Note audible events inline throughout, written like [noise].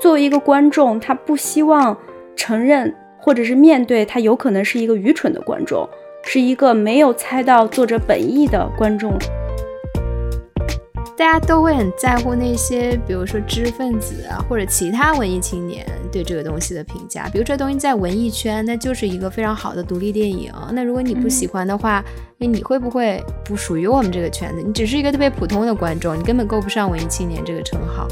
作为一个观众，他不希望承认或者是面对他有可能是一个愚蠢的观众，是一个没有猜到作者本意的观众。大家都会很在乎那些，比如说知识分子啊，或者其他文艺青年对这个东西的评价。比如这东西在文艺圈，那就是一个非常好的独立电影。那如果你不喜欢的话，那你会不会不属于我们这个圈子？你只是一个特别普通的观众，你根本够不上文艺青年这个称号。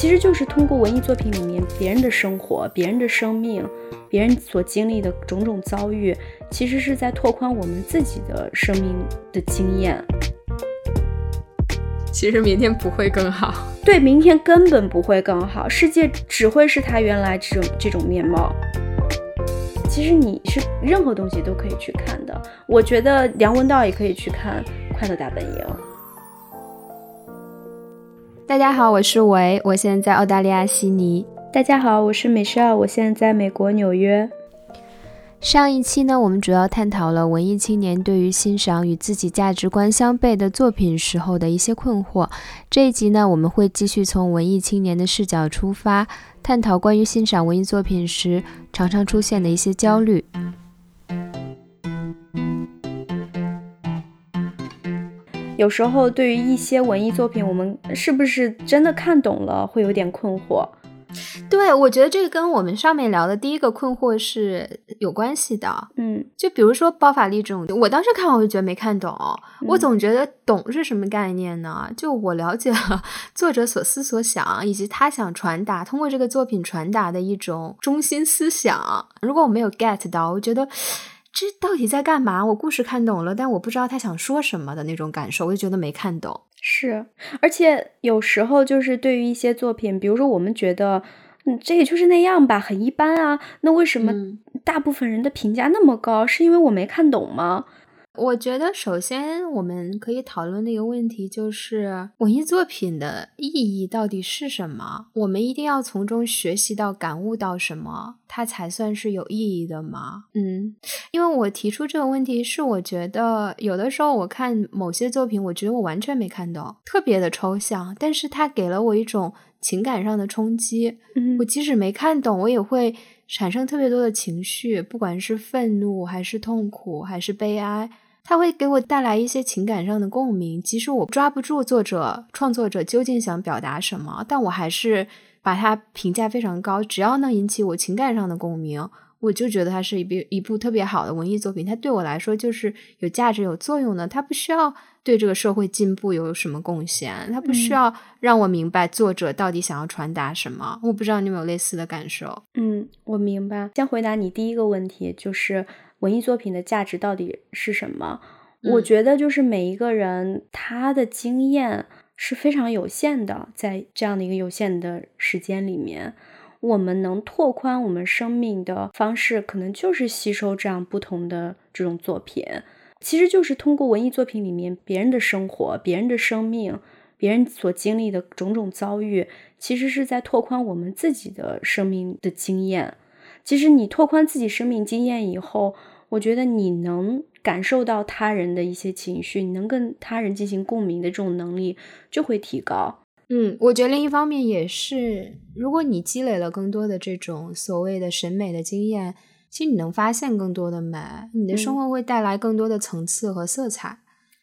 其实就是通过文艺作品里面别人的生活、别人的生命、别人所经历的种种遭遇，其实是在拓宽我们自己的生命的经验。其实明天不会更好，[laughs] 对，明天根本不会更好，世界只会是它原来这种这种面貌。其实你是任何东西都可以去看的，我觉得梁文道也可以去看《快乐大本营》。大家好，我是维，我现在在澳大利亚悉尼。大家好，我是美少，我现在在美国纽约。上一期呢，我们主要探讨了文艺青年对于欣赏与自己价值观相悖的作品时候的一些困惑。这一集呢，我们会继续从文艺青年的视角出发，探讨关于欣赏文艺作品时常常出现的一些焦虑。有时候，对于一些文艺作品，我们是不是真的看懂了，会有点困惑。对，我觉得这个跟我们上面聊的第一个困惑是有关系的。嗯，就比如说包法利这种，我当时看我就觉得没看懂，我总觉得懂是什么概念呢？就我了解了作者所思所想，以及他想传达通过这个作品传达的一种中心思想。如果我没有 get 到，我觉得这到底在干嘛？我故事看懂了，但我不知道他想说什么的那种感受，我就觉得没看懂。是，而且有时候就是对于一些作品，比如说我们觉得，嗯，这也就是那样吧，很一般啊。那为什么大部分人的评价那么高？是因为我没看懂吗？我觉得，首先我们可以讨论的一个问题就是，文艺作品的意义到底是什么？我们一定要从中学习到、感悟到什么，它才算是有意义的吗？嗯，因为我提出这个问题，是我觉得有的时候我看某些作品，我觉得我完全没看懂，特别的抽象，但是它给了我一种情感上的冲击。嗯，我即使没看懂，我也会产生特别多的情绪，不管是愤怒，还是痛苦，还是悲哀。它会给我带来一些情感上的共鸣，即使我抓不住作者、创作者究竟想表达什么，但我还是把它评价非常高。只要能引起我情感上的共鸣，我就觉得它是一部一部特别好的文艺作品。它对我来说就是有价值、有作用的。它不需要对这个社会进步有什么贡献，它不需要让我明白作者到底想要传达什么。我不知道你有没有类似的感受？嗯，我明白。先回答你第一个问题，就是。文艺作品的价值到底是什么？我觉得就是每一个人他的经验是非常有限的，在这样的一个有限的时间里面，我们能拓宽我们生命的方式，可能就是吸收这样不同的这种作品。其实就是通过文艺作品里面别人的生活、别人的生命、别人所经历的种种遭遇，其实是在拓宽我们自己的生命的经验。其实你拓宽自己生命经验以后，我觉得你能感受到他人的一些情绪，你能跟他人进行共鸣的这种能力就会提高。嗯，我觉得另一方面也是，如果你积累了更多的这种所谓的审美的经验，其实你能发现更多的美，你的生活会带来更多的层次和色彩。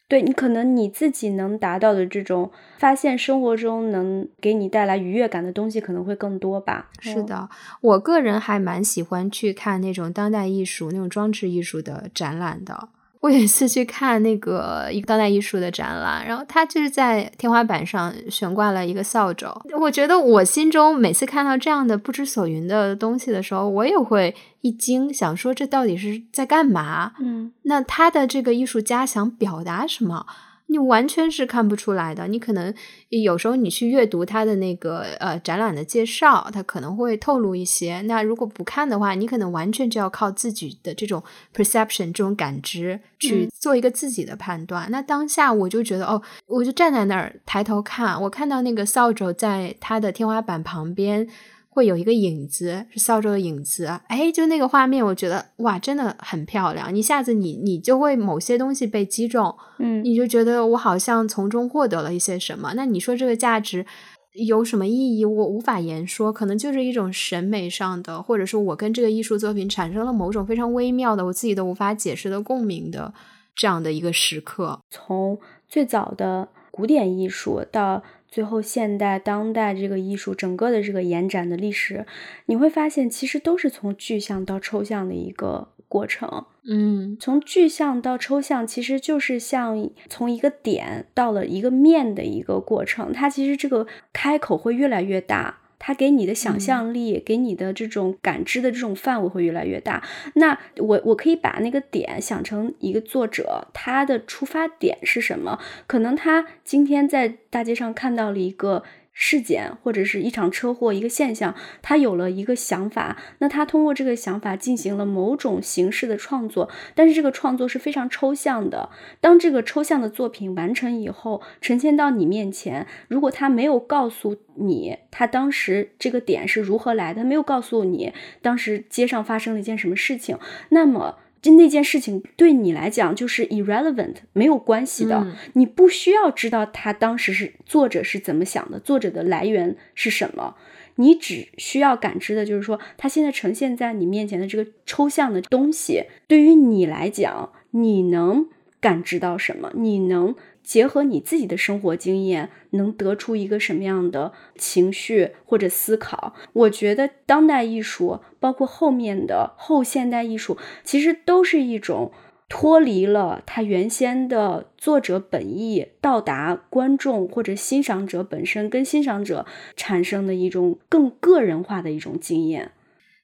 对你可能你自己能达到的这种发现，生活中能给你带来愉悦感的东西可能会更多吧。是的，我个人还蛮喜欢去看那种当代艺术、那种装置艺术的展览的。我有一次去看那个一个当代艺术的展览，然后他就是在天花板上悬挂了一个扫帚。我觉得我心中每次看到这样的不知所云的东西的时候，我也会一惊，想说这到底是在干嘛？嗯，那他的这个艺术家想表达什么？你完全是看不出来的。你可能有时候你去阅读他的那个呃展览的介绍，他可能会透露一些。那如果不看的话，你可能完全就要靠自己的这种 perception 这种感知去做一个自己的判断。那当下我就觉得哦，我就站在那儿抬头看，我看到那个扫帚在他的天花板旁边。会有一个影子，是扫帚的影子，哎，就那个画面，我觉得哇，真的很漂亮。一下子，你你就会某些东西被击中，嗯，你就觉得我好像从中获得了一些什么。那你说这个价值有什么意义，我无法言说。可能就是一种审美上的，或者说我跟这个艺术作品产生了某种非常微妙的、我自己都无法解释的共鸣的这样的一个时刻。从最早的古典艺术到最后现代、当代这个艺术整个的这个延展的历史，你会发现，其实都是从具象到抽象的一个过程。嗯，从具象到抽象，其实就是像从一个点到了一个面的一个过程。它其实这个开口会越来越大，它给你的想象力、给你的这种感知的这种范围会越来越大。那我我可以把那个点想成一个作者，他的出发点是什么？可能他今天在大街上看到了一个。事件或者是一场车祸，一个现象，他有了一个想法，那他通过这个想法进行了某种形式的创作，但是这个创作是非常抽象的。当这个抽象的作品完成以后，呈现到你面前，如果他没有告诉你他当时这个点是如何来的，没有告诉你当时街上发生了一件什么事情，那么。就那件事情对你来讲就是 irrelevant，没有关系的。你不需要知道他当时是作者是怎么想的，作者的来源是什么。你只需要感知的就是说，他现在呈现在你面前的这个抽象的东西，对于你来讲，你能感知到什么？你能？结合你自己的生活经验，能得出一个什么样的情绪或者思考？我觉得当代艺术，包括后面的后现代艺术，其实都是一种脱离了它原先的作者本意，到达观众或者欣赏者本身，跟欣赏者产生的一种更个人化的一种经验。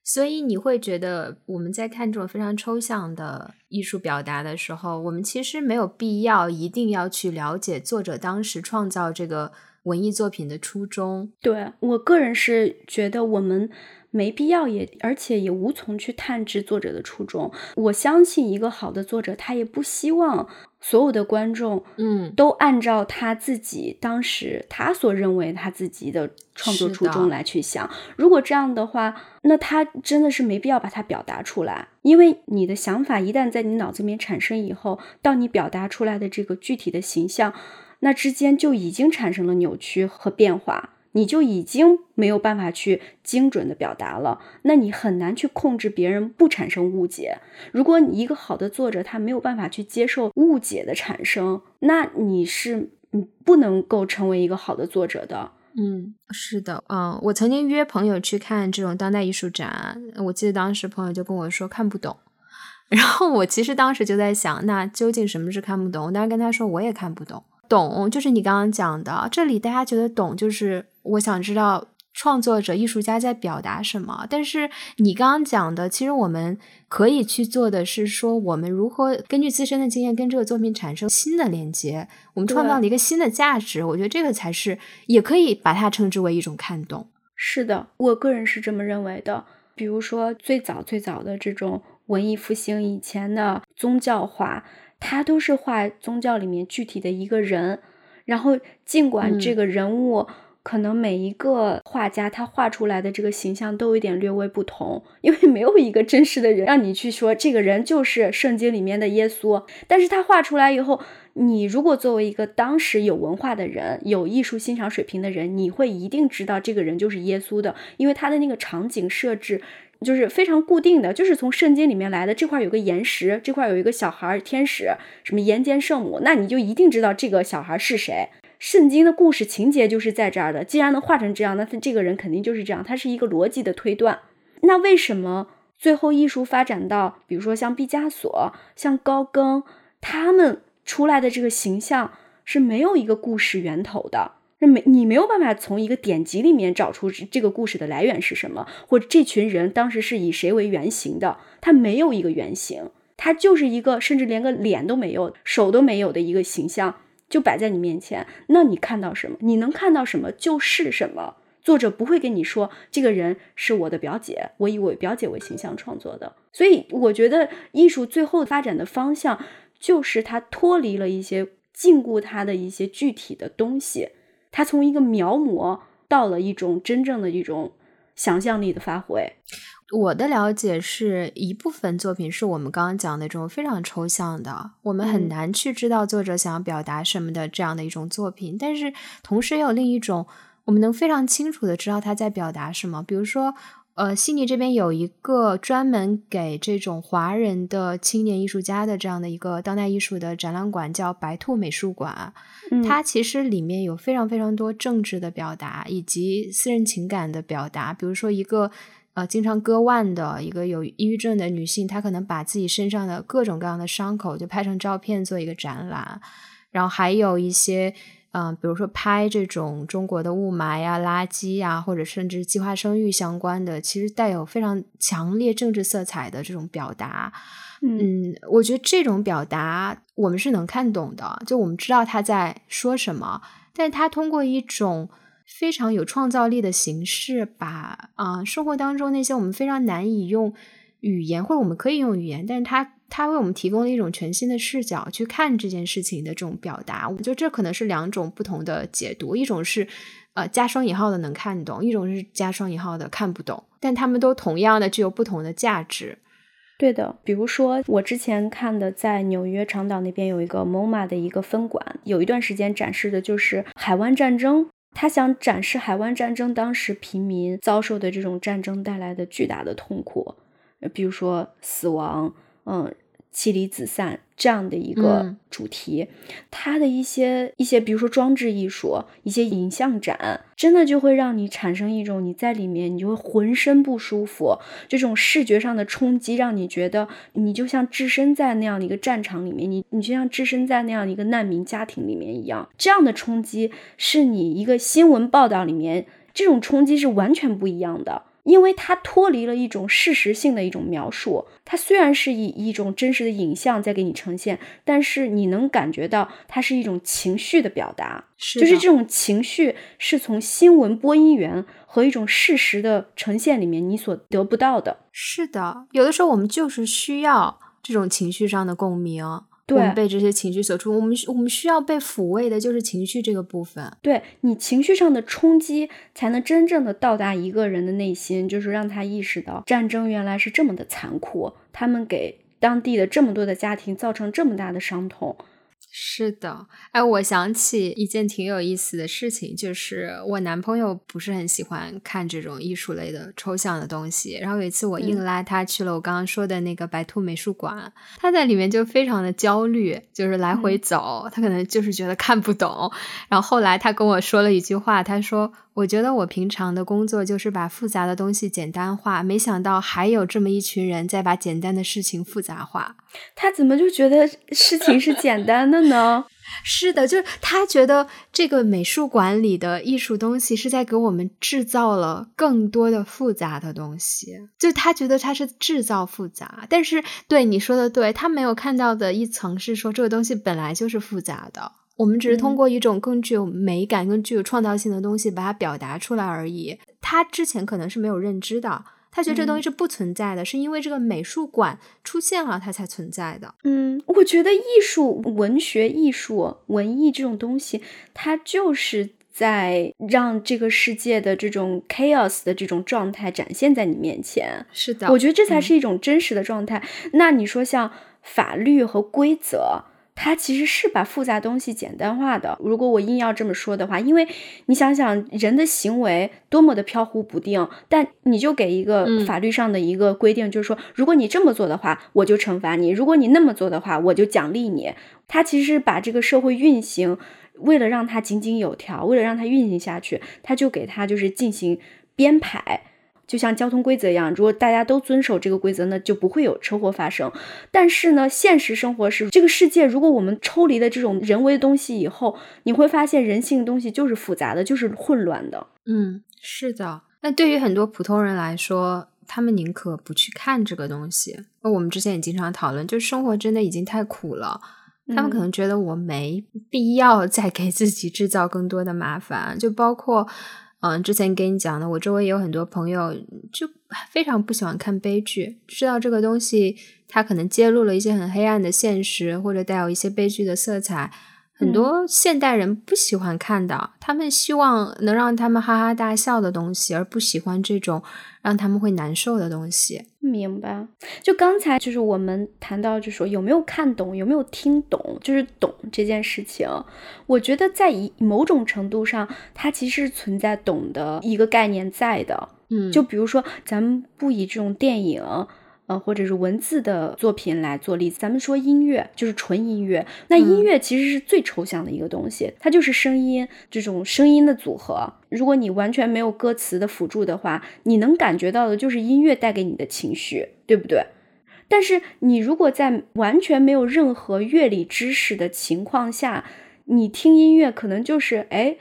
所以你会觉得我们在看这种非常抽象的艺术表达的时候，我们其实没有必要一定要去了解作者当时创造这个文艺作品的初衷。对我个人是觉得我们。没必要，也而且也无从去探知作者的初衷。我相信一个好的作者，他也不希望所有的观众，嗯，都按照他自己当时他所认为他自己的创作初衷来去想。如果这样的话，那他真的是没必要把它表达出来，因为你的想法一旦在你脑子里面产生以后，到你表达出来的这个具体的形象，那之间就已经产生了扭曲和变化。你就已经没有办法去精准的表达了，那你很难去控制别人不产生误解。如果你一个好的作者他没有办法去接受误解的产生，那你是嗯不能够成为一个好的作者的。嗯，是的，嗯，我曾经约朋友去看这种当代艺术展，我记得当时朋友就跟我说看不懂，[laughs] 然后我其实当时就在想，那究竟什么是看不懂？我当时跟他说我也看不懂。懂就是你刚刚讲的，这里大家觉得懂就是我想知道创作者、艺术家在表达什么。但是你刚刚讲的，其实我们可以去做的是说，我们如何根据自身的经验跟这个作品产生新的连接，我们创造了一个新的价值。我觉得这个才是，也可以把它称之为一种看懂。是的，我个人是这么认为的。比如说最早最早的这种文艺复兴以前的宗教画。它都是画宗教里面具体的一个人，然后尽管这个人物可能每一个画家他画出来的这个形象都有点略微不同，因为没有一个真实的人让你去说这个人就是圣经里面的耶稣。但是他画出来以后，你如果作为一个当时有文化的人、有艺术欣赏水平的人，你会一定知道这个人就是耶稣的，因为他的那个场景设置。就是非常固定的，就是从圣经里面来的。这块有个岩石，这块有一个小孩天使，什么岩间圣母，那你就一定知道这个小孩是谁。圣经的故事情节就是在这儿的。既然能画成这样，那他这个人肯定就是这样，他是一个逻辑的推断。那为什么最后艺术发展到，比如说像毕加索、像高更，他们出来的这个形象是没有一个故事源头的？那没，你没有办法从一个典籍里面找出这个故事的来源是什么，或者这群人当时是以谁为原型的？他没有一个原型，他就是一个甚至连个脸都没有、手都没有的一个形象，就摆在你面前。那你看到什么？你能看到什么就是什么。作者不会跟你说这个人是我的表姐，我以我表姐为形象创作的。所以我觉得艺术最后发展的方向就是它脱离了一些禁锢它的一些具体的东西。他从一个描摹到了一种真正的一种想象力的发挥。我的了解是一部分作品是我们刚刚讲的这种非常抽象的，我们很难去知道作者想要表达什么的这样的一种作品。但是同时也有另一种，我们能非常清楚的知道他在表达什么。比如说，呃，悉尼这边有一个专门给这种华人的青年艺术家的这样的一个当代艺术的展览馆，叫白兔美术馆。它其实里面有非常非常多政治的表达，以及私人情感的表达。比如说一个。呃，经常割腕的一个有抑郁症的女性，她可能把自己身上的各种各样的伤口就拍成照片做一个展览，然后还有一些，嗯，比如说拍这种中国的雾霾呀、垃圾呀，或者甚至计划生育相关的，其实带有非常强烈政治色彩的这种表达。嗯，我觉得这种表达我们是能看懂的，就我们知道他在说什么，但是他通过一种。非常有创造力的形式，把啊生活当中那些我们非常难以用语言，或者我们可以用语言，但是它它为我们提供了一种全新的视角去看这件事情的这种表达。我觉得这可能是两种不同的解读，一种是呃加双引号的能看懂，一种是加双引号的看不懂，但他们都同样的具有不同的价值。对的，比如说我之前看的，在纽约长岛那边有一个 MoMA 的一个分馆，有一段时间展示的就是海湾战争。他想展示海湾战争当时平民遭受的这种战争带来的巨大的痛苦，比如说死亡，嗯。妻离子散这样的一个主题，它的一些一些，比如说装置艺术，一些影像展，真的就会让你产生一种你在里面，你就会浑身不舒服。这种视觉上的冲击，让你觉得你就像置身在那样的一个战场里面，你你就像置身在那样的一个难民家庭里面一样。这样的冲击是你一个新闻报道里面这种冲击是完全不一样的。因为它脱离了一种事实性的一种描述，它虽然是以一种真实的影像在给你呈现，但是你能感觉到它是一种情绪的表达，就是这种情绪是从新闻播音员和一种事实的呈现里面你所得不到的。是的，有的时候我们就是需要这种情绪上的共鸣。我们被这些情绪所触，我们我们需要被抚慰的，就是情绪这个部分。对你情绪上的冲击，才能真正的到达一个人的内心，就是让他意识到战争原来是这么的残酷，他们给当地的这么多的家庭造成这么大的伤痛。是的，哎，我想起一件挺有意思的事情，就是我男朋友不是很喜欢看这种艺术类的抽象的东西。然后有一次我硬拉他去了我刚刚说的那个白兔美术馆，他在里面就非常的焦虑，就是来回走，他可能就是觉得看不懂。然后后来他跟我说了一句话，他说。我觉得我平常的工作就是把复杂的东西简单化，没想到还有这么一群人在把简单的事情复杂化。[laughs] 他怎么就觉得事情是简单的呢？[laughs] 是的，就是他觉得这个美术馆里的艺术东西是在给我们制造了更多的复杂的东西，就他觉得他是制造复杂。但是对你说的对，他没有看到的一层是说这个东西本来就是复杂的。我们只是通过一种更具有美感、更具有创造性的东西把它表达出来而已。他之前可能是没有认知的，他觉得这东西是不存在的，是因为这个美术馆出现了，它才存在的。嗯，我觉得艺术、文学、艺术、文艺这种东西，它就是在让这个世界的这种 chaos 的这种状态展现在你面前。是的，我觉得这才是一种真实的状态。那你说像法律和规则？它其实是把复杂东西简单化的。如果我硬要这么说的话，因为你想想人的行为多么的飘忽不定，但你就给一个法律上的一个规定，就是说，如果你这么做的话，我就惩罚你；如果你那么做的话，我就奖励你。它其实把这个社会运行，为了让它井井有条，为了让它运行下去，它就给它就是进行编排。就像交通规则一样，如果大家都遵守这个规则，那就不会有车祸发生。但是呢，现实生活是这个世界，如果我们抽离了这种人为的东西以后，你会发现人性的东西就是复杂的，就是混乱的。嗯，是的。那对于很多普通人来说，他们宁可不去看这个东西。那我们之前也经常讨论，就生活真的已经太苦了，他们可能觉得我没必要再给自己制造更多的麻烦，就包括。嗯，之前给你讲的，我周围有很多朋友就非常不喜欢看悲剧，知道这个东西它可能揭露了一些很黑暗的现实，或者带有一些悲剧的色彩，很多现代人不喜欢看的，他们希望能让他们哈哈大笑的东西，而不喜欢这种让他们会难受的东西。明白。就刚才就是我们谈到，就说有没有看懂，有没有听懂，就是懂这件事情。我觉得在一某种程度上，它其实是存在懂的一个概念在的。嗯，就比如说，咱们不以这种电影。呃，或者是文字的作品来做例子，咱们说音乐就是纯音乐，那音乐其实是最抽象的一个东西，它就是声音这种声音的组合。如果你完全没有歌词的辅助的话，你能感觉到的就是音乐带给你的情绪，对不对？但是你如果在完全没有任何乐理知识的情况下，你听音乐可能就是哎，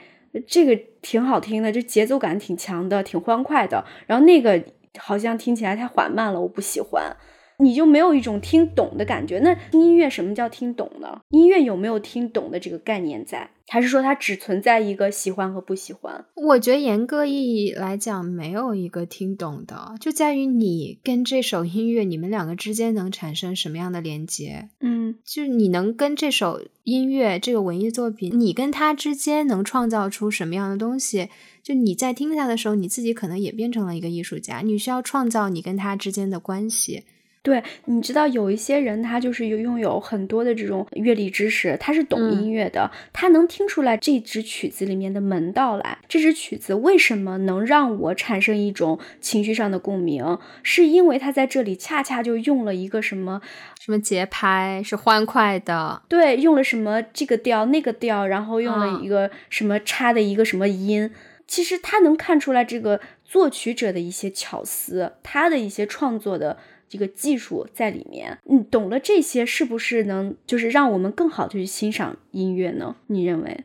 这个挺好听的，这节奏感挺强的，挺欢快的，然后那个。好像听起来太缓慢了，我不喜欢。你就没有一种听懂的感觉。那音乐什么叫听懂呢？音乐有没有听懂的这个概念在？还是说它只存在一个喜欢和不喜欢？我觉得严格意义来讲，没有一个听懂的，就在于你跟这首音乐，你们两个之间能产生什么样的连接？嗯，就是你能跟这首音乐、这个文艺作品，你跟它之间能创造出什么样的东西？就你在听它的时候，你自己可能也变成了一个艺术家，你需要创造你跟它之间的关系。对，你知道有一些人，他就是有拥有很多的这种乐理知识，他是懂音乐的，他能听出来这支曲子里面的门道来。这支曲子为什么能让我产生一种情绪上的共鸣？是因为他在这里恰恰就用了一个什么什么节拍是欢快的，对，用了什么这个调那个调，然后用了一个什么插的一个什么音。其实他能看出来这个作曲者的一些巧思，他的一些创作的。这个技术在里面，你懂了这些，是不是能就是让我们更好的去欣赏音乐呢？你认为？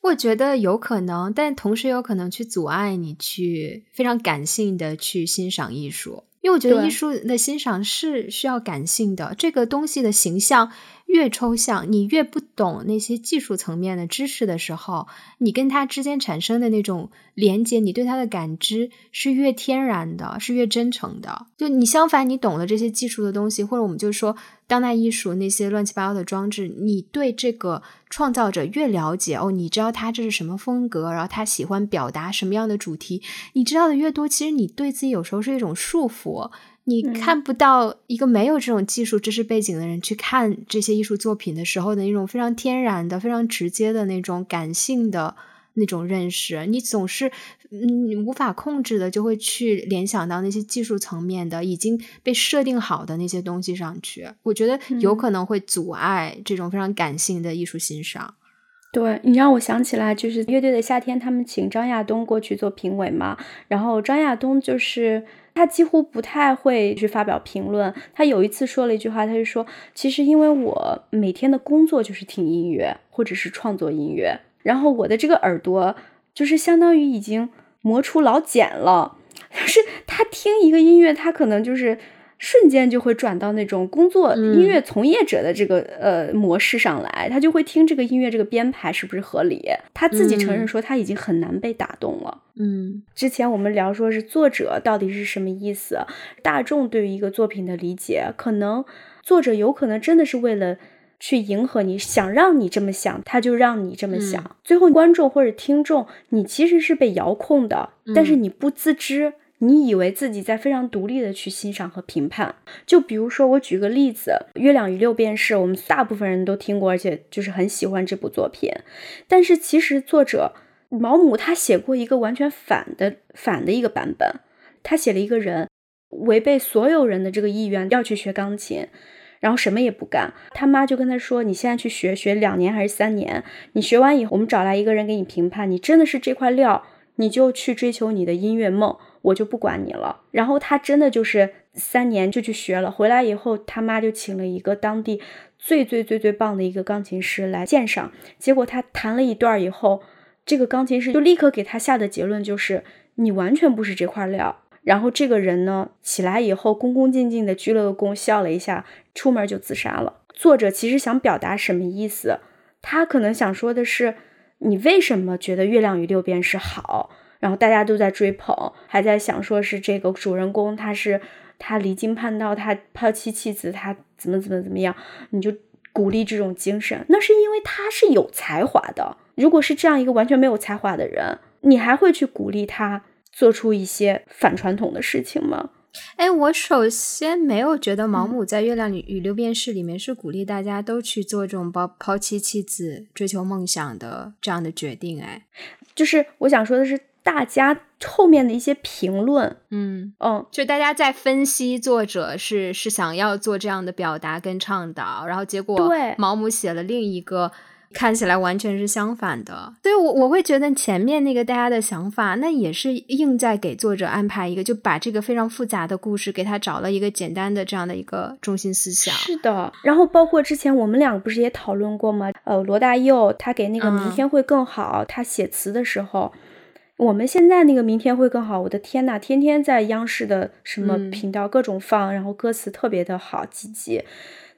我觉得有可能，但同时有可能去阻碍你去非常感性的去欣赏艺术，因为我觉得艺术的欣赏是需要感性的，这个东西的形象。越抽象，你越不懂那些技术层面的知识的时候，你跟他之间产生的那种连接，你对他的感知是越天然的，是越真诚的。就你相反，你懂了这些技术的东西，或者我们就说当代艺术那些乱七八糟的装置，你对这个创造者越了解哦，你知道他这是什么风格，然后他喜欢表达什么样的主题，你知道的越多，其实你对自己有时候是一种束缚。你看不到一个没有这种技术知识背景的人去看这些艺术作品的时候的那种非常天然的、非常直接的那种感性的那种认识，你总是嗯无法控制的就会去联想到那些技术层面的已经被设定好的那些东西上去。我觉得有可能会阻碍这种非常感性的艺术欣赏。对你让我想起来，就是乐队的夏天，他们请张亚东过去做评委嘛，然后张亚东就是。他几乎不太会去发表评论。他有一次说了一句话，他就说：“其实因为我每天的工作就是听音乐，或者是创作音乐，然后我的这个耳朵就是相当于已经磨出老茧了。[laughs] 就是他听一个音乐，他可能就是。”瞬间就会转到那种工作音乐从业者的这个呃模式上来，他就会听这个音乐这个编排是不是合理？他自己承认说他已经很难被打动了。嗯，之前我们聊说是作者到底是什么意思，大众对于一个作品的理解，可能作者有可能真的是为了去迎合你，想让你这么想，他就让你这么想。最后观众或者听众，你其实是被遥控的，但是你不自知。你以为自己在非常独立的去欣赏和评判，就比如说我举个例子，《月亮与六便士》，我们大部分人都听过，而且就是很喜欢这部作品。但是其实作者毛姆他写过一个完全反的反的一个版本，他写了一个人违背所有人的这个意愿要去学钢琴，然后什么也不干，他妈就跟他说：“你现在去学学两年还是三年？你学完以后，我们找来一个人给你评判，你真的是这块料，你就去追求你的音乐梦。”我就不管你了。然后他真的就是三年就去学了，回来以后他妈就请了一个当地最最最最棒的一个钢琴师来鉴赏。结果他弹了一段以后，这个钢琴师就立刻给他下的结论就是你完全不是这块料。然后这个人呢起来以后恭恭敬敬的鞠了个躬，笑了一下，出门就自杀了。作者其实想表达什么意思？他可能想说的是，你为什么觉得《月亮与六便士》好？然后大家都在追捧，还在想说是这个主人公，他是他离经叛道，他抛弃妻弃子，他怎么怎么怎么样，你就鼓励这种精神，那是因为他是有才华的。如果是这样一个完全没有才华的人，你还会去鼓励他做出一些反传统的事情吗？哎，我首先没有觉得毛姆在《月亮与六便士》里面是鼓励大家都去做这种抛抛弃妻弃子、追求梦想的这样的决定。哎，就是我想说的是，大家后面的一些评论，嗯嗯，就大家在分析作者是是想要做这样的表达跟倡导，然后结果对毛姆写了另一个。看起来完全是相反的，所以我我会觉得前面那个大家的想法，那也是硬在给作者安排一个，就把这个非常复杂的故事给他找了一个简单的这样的一个中心思想。是的，然后包括之前我们两个不是也讨论过吗？呃，罗大佑他给那个明天会更好，他写词的时候，我们现在那个明天会更好，我的天呐，天天在央视的什么频道各种放，然后歌词特别的好，积极。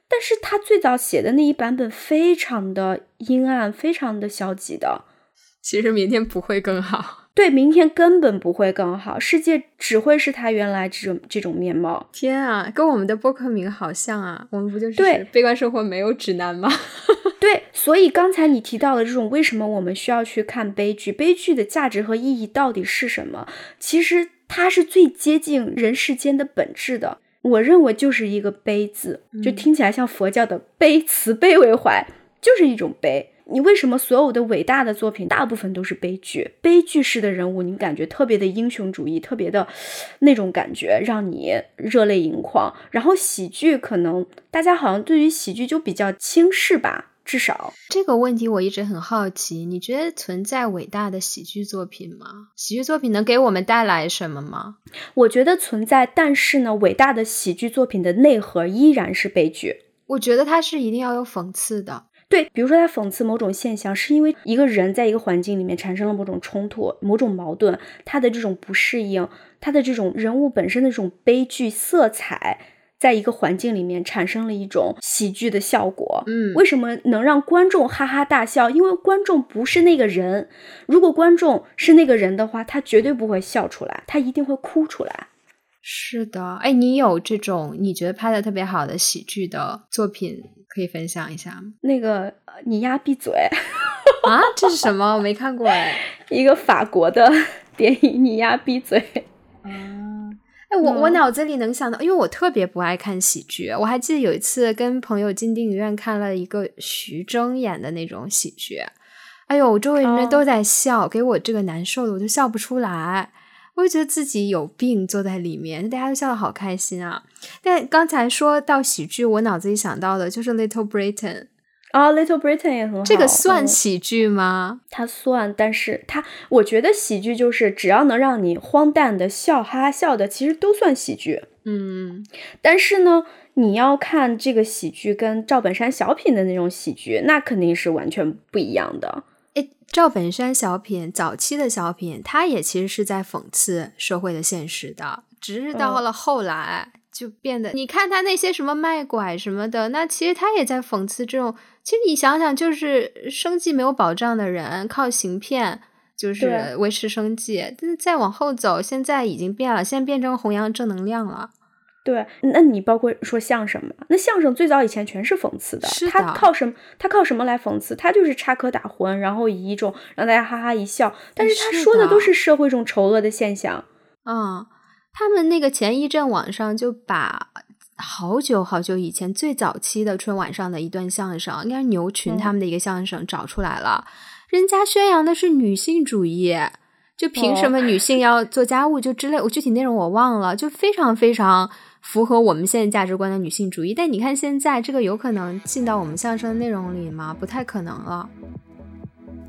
但是他最早写的那一版本非常的阴暗，非常的消极的。其实明天不会更好，对，明天根本不会更好，世界只会是他原来这种这种面貌。天啊，跟我们的播客名好像啊，我们不就是对悲观生活没有指南吗？[laughs] 对，所以刚才你提到的这种为什么我们需要去看悲剧，悲剧的价值和意义到底是什么？其实它是最接近人世间的本质的。我认为就是一个悲字，就听起来像佛教的悲，慈悲为怀，就是一种悲。你为什么所有的伟大的作品大部分都是悲剧？悲剧式的人物，你感觉特别的英雄主义，特别的那种感觉，让你热泪盈眶。然后喜剧可能大家好像对于喜剧就比较轻视吧。至少这个问题我一直很好奇，你觉得存在伟大的喜剧作品吗？喜剧作品能给我们带来什么吗？我觉得存在，但是呢，伟大的喜剧作品的内核依然是悲剧。我觉得它是一定要有讽刺的。对，比如说他讽刺某种现象，是因为一个人在一个环境里面产生了某种冲突、某种矛盾，他的这种不适应，他的这种人物本身的这种悲剧色彩。在一个环境里面产生了一种喜剧的效果，嗯，为什么能让观众哈哈大笑？因为观众不是那个人，如果观众是那个人的话，他绝对不会笑出来，他一定会哭出来。是的，哎，你有这种你觉得拍的特别好的喜剧的作品可以分享一下吗？那个你丫闭嘴 [laughs] 啊！这是什么？我没看过哎，[laughs] 一个法国的 [laughs] 电影，你丫闭嘴。哎，我我脑子里能想到，因为我特别不爱看喜剧。我还记得有一次跟朋友进电影院看了一个徐峥演的那种喜剧，哎呦，我周围人都在笑，给我这个难受的，我就笑不出来，我就觉得自己有病，坐在里面，大家都笑得好开心啊。但刚才说到喜剧，我脑子里想到的就是《Little Britain》。啊，Little Britain 也很好。这个算喜剧吗？它算，但是它，我觉得喜剧就是只要能让你荒诞的笑，哈哈笑的，其实都算喜剧。嗯，但是呢，你要看这个喜剧跟赵本山小品的那种喜剧，那肯定是完全不一样的。诶，赵本山小品早期的小品，他也其实是在讽刺社会的现实的，只是到了后来。就变得，你看他那些什么卖拐什么的，那其实他也在讽刺这种。其实你想想，就是生计没有保障的人，靠行骗就是维持生计。但是再往后走，现在已经变了，现在变成弘扬正能量了。对，那你包括说相声嘛？那相声最早以前全是讽刺的，是他靠什么？他靠什么来讽刺？他就是插科打诨，然后以一种让大家哈哈一笑。但是他说的都是社会中丑恶的现象。嗯。他们那个前一阵网上就把好久好久以前最早期的春晚上的一段相声，应该是牛群他们的一个相声找出来了。人家宣扬的是女性主义，就凭什么女性要做家务就之类，我具体内容我忘了，就非常非常符合我们现在价值观的女性主义。但你看现在这个有可能进到我们相声的内容里吗？不太可能了。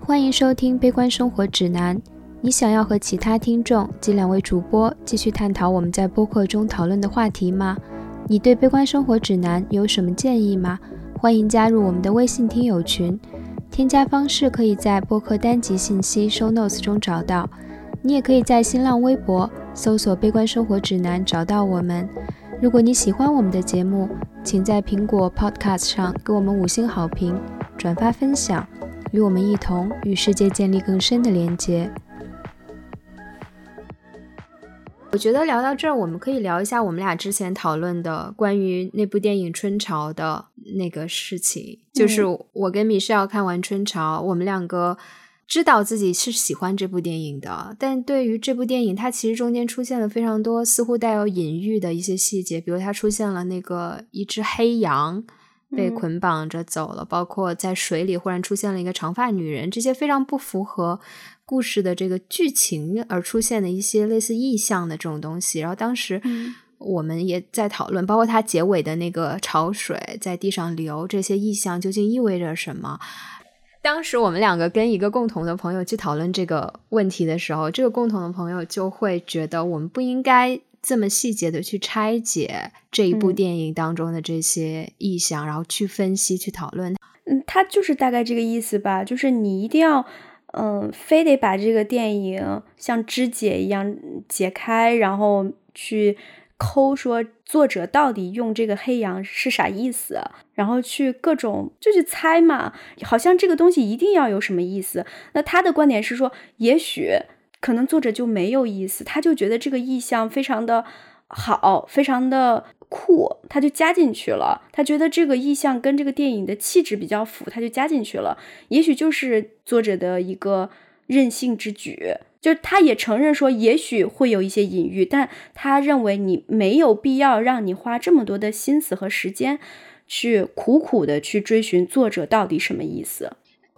欢迎收听《悲观生活指南》。你想要和其他听众及两位主播继续探讨我们在播客中讨论的话题吗？你对《悲观生活指南》有什么建议吗？欢迎加入我们的微信听友群，添加方式可以在播客单集信息 show notes 中找到。你也可以在新浪微博搜索“悲观生活指南”找到我们。如果你喜欢我们的节目，请在苹果 Podcast 上给我们五星好评，转发分享，与我们一同与世界建立更深的连接。我觉得聊到这儿，我们可以聊一下我们俩之前讨论的关于那部电影《春潮》的那个事情，就是我跟米要看完《春潮》，我们两个知道自己是喜欢这部电影的，但对于这部电影，它其实中间出现了非常多似乎带有隐喻的一些细节，比如它出现了那个一只黑羊被捆绑着走了，包括在水里忽然出现了一个长发女人，这些非常不符合故事的这个剧情而出现的一些类似意象的这种东西，然后当时。我们也在讨论，包括它结尾的那个潮水在地上流，这些意象究竟意味着什么？当时我们两个跟一个共同的朋友去讨论这个问题的时候，这个共同的朋友就会觉得我们不应该这么细节的去拆解这一部电影当中的这些意象，然后去分析、去讨论。嗯，他就是大概这个意思吧，就是你一定要，嗯，非得把这个电影像肢解一样解开，然后去。抠说作者到底用这个黑羊是啥意思，然后去各种就去猜嘛，好像这个东西一定要有什么意思。那他的观点是说，也许可能作者就没有意思，他就觉得这个意象非常的好，非常的酷，他就加进去了。他觉得这个意象跟这个电影的气质比较符，他就加进去了。也许就是作者的一个任性之举。就他也承认说，也许会有一些隐喻，但他认为你没有必要让你花这么多的心思和时间，去苦苦的去追寻作者到底什么意思。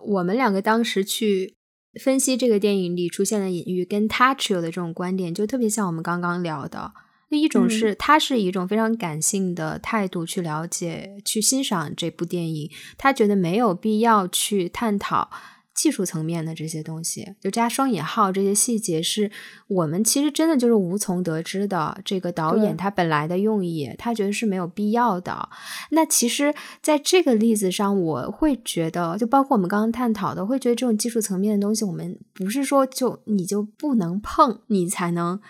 我们两个当时去分析这个电影里出现的隐喻，跟他持有的这种观点，就特别像我们刚刚聊的。那一种是他是以一种非常感性的态度去了解、去欣赏这部电影，他觉得没有必要去探讨。技术层面的这些东西，就加双引号，这些细节是我们其实真的就是无从得知的。这个导演他本来的用意，他觉得是没有必要的。那其实，在这个例子上，我会觉得，就包括我们刚刚探讨的，会觉得这种技术层面的东西，我们不是说就你就不能碰，你才能。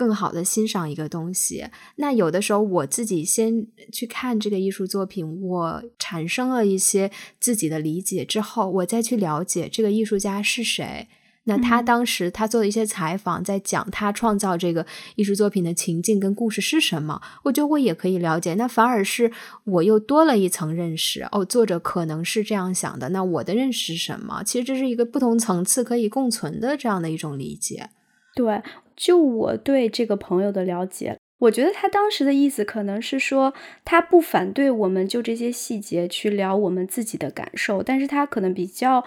更好的欣赏一个东西，那有的时候我自己先去看这个艺术作品，我产生了一些自己的理解之后，我再去了解这个艺术家是谁。那他当时他做的一些采访，在讲他创造这个艺术作品的情境跟故事是什么，我觉得我也可以了解。那反而是我又多了一层认识。哦，作者可能是这样想的，那我的认识是什么？其实这是一个不同层次可以共存的这样的一种理解。对。就我对这个朋友的了解，我觉得他当时的意思可能是说，他不反对我们就这些细节去聊我们自己的感受，但是他可能比较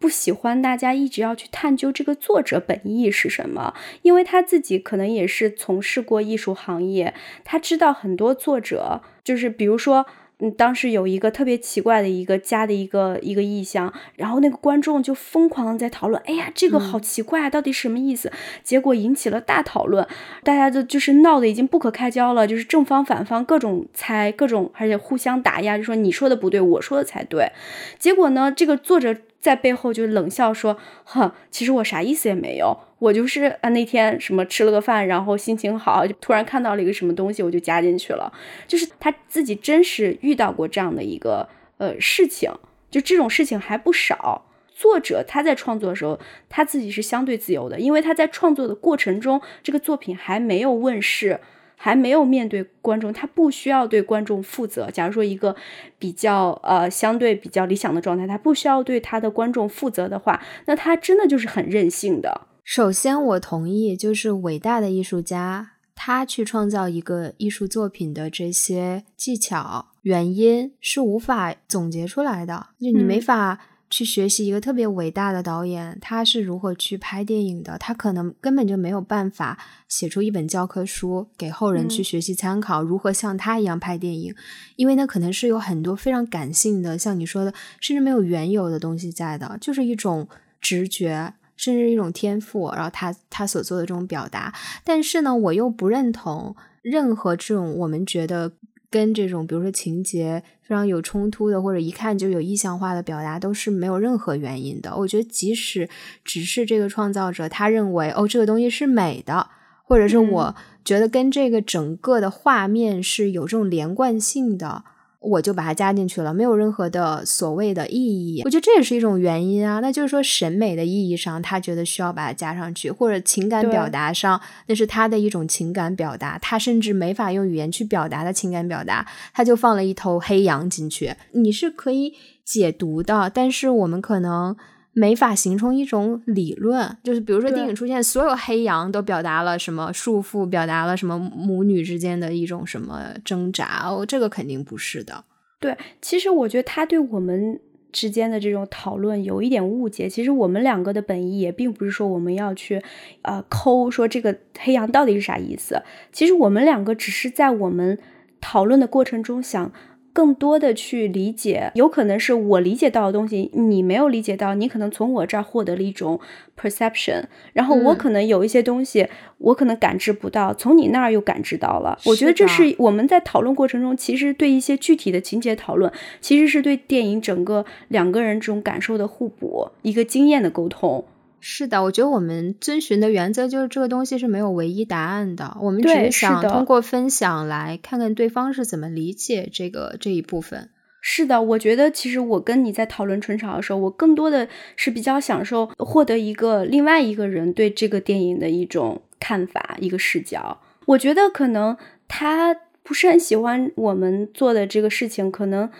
不喜欢大家一直要去探究这个作者本意是什么，因为他自己可能也是从事过艺术行业，他知道很多作者，就是比如说。嗯，当时有一个特别奇怪的一个加的一个一个意象，然后那个观众就疯狂的在讨论，哎呀，这个好奇怪，到底什么意思？结果引起了大讨论，大家就就是闹得已经不可开交了，就是正方反方各种猜，各种而且互相打压，就说你说的不对，我说的才对。结果呢，这个作者在背后就冷笑说，哼，其实我啥意思也没有。我就是啊，那天什么吃了个饭，然后心情好，就突然看到了一个什么东西，我就加进去了。就是他自己真实遇到过这样的一个呃事情，就这种事情还不少。作者他在创作的时候，他自己是相对自由的，因为他在创作的过程中，这个作品还没有问世，还没有面对观众，他不需要对观众负责。假如说一个比较呃相对比较理想的状态，他不需要对他的观众负责的话，那他真的就是很任性的。首先，我同意，就是伟大的艺术家，他去创造一个艺术作品的这些技巧、原因是无法总结出来的。就你没法去学习一个特别伟大的导演，他是如何去拍电影的，他可能根本就没有办法写出一本教科书给后人去学习参考，如何像他一样拍电影，因为那可能是有很多非常感性的，像你说的，甚至没有原有的东西在的，就是一种直觉。甚至一种天赋，然后他他所做的这种表达，但是呢，我又不认同任何这种我们觉得跟这种比如说情节非常有冲突的，或者一看就有意象化的表达，都是没有任何原因的。我觉得，即使只是这个创造者他认为哦，这个东西是美的，或者是我觉得跟这个整个的画面是有这种连贯性的，我就把它加进去了，没有任何的所谓的意义。我觉得这也是一种原因啊。那就是说，审美的意义上，他觉得需要把它加上去，或者情感表达上，那是他的一种情感表达，他甚至没法用语言去表达的情感表达，他就放了一头黑羊进去。你是可以解读的，但是我们可能。没法形成一种理论，就是比如说电影出现所有黑羊都表达了什么束缚，表达了什么母女之间的一种什么挣扎，哦，这个肯定不是的。对，其实我觉得他对我们之间的这种讨论有一点误解。其实我们两个的本意也并不是说我们要去呃抠说这个黑羊到底是啥意思。其实我们两个只是在我们讨论的过程中想。更多的去理解，有可能是我理解到的东西，你没有理解到，你可能从我这儿获得了一种 perception，然后我可能有一些东西，我可能感知不到，从你那儿又感知到了。我觉得这是我们在讨论过程中，其实对一些具体的情节讨论，其实是对电影整个两个人这种感受的互补，一个经验的沟通。是的，我觉得我们遵循的原则就是这个东西是没有唯一答案的，我们只是想通过分享来看看对方是怎么理解这个这一部分。是的，我觉得其实我跟你在讨论春潮的时候，我更多的是比较享受获得一个另外一个人对这个电影的一种看法、一个视角。我觉得可能他不是很喜欢我们做的这个事情，可能。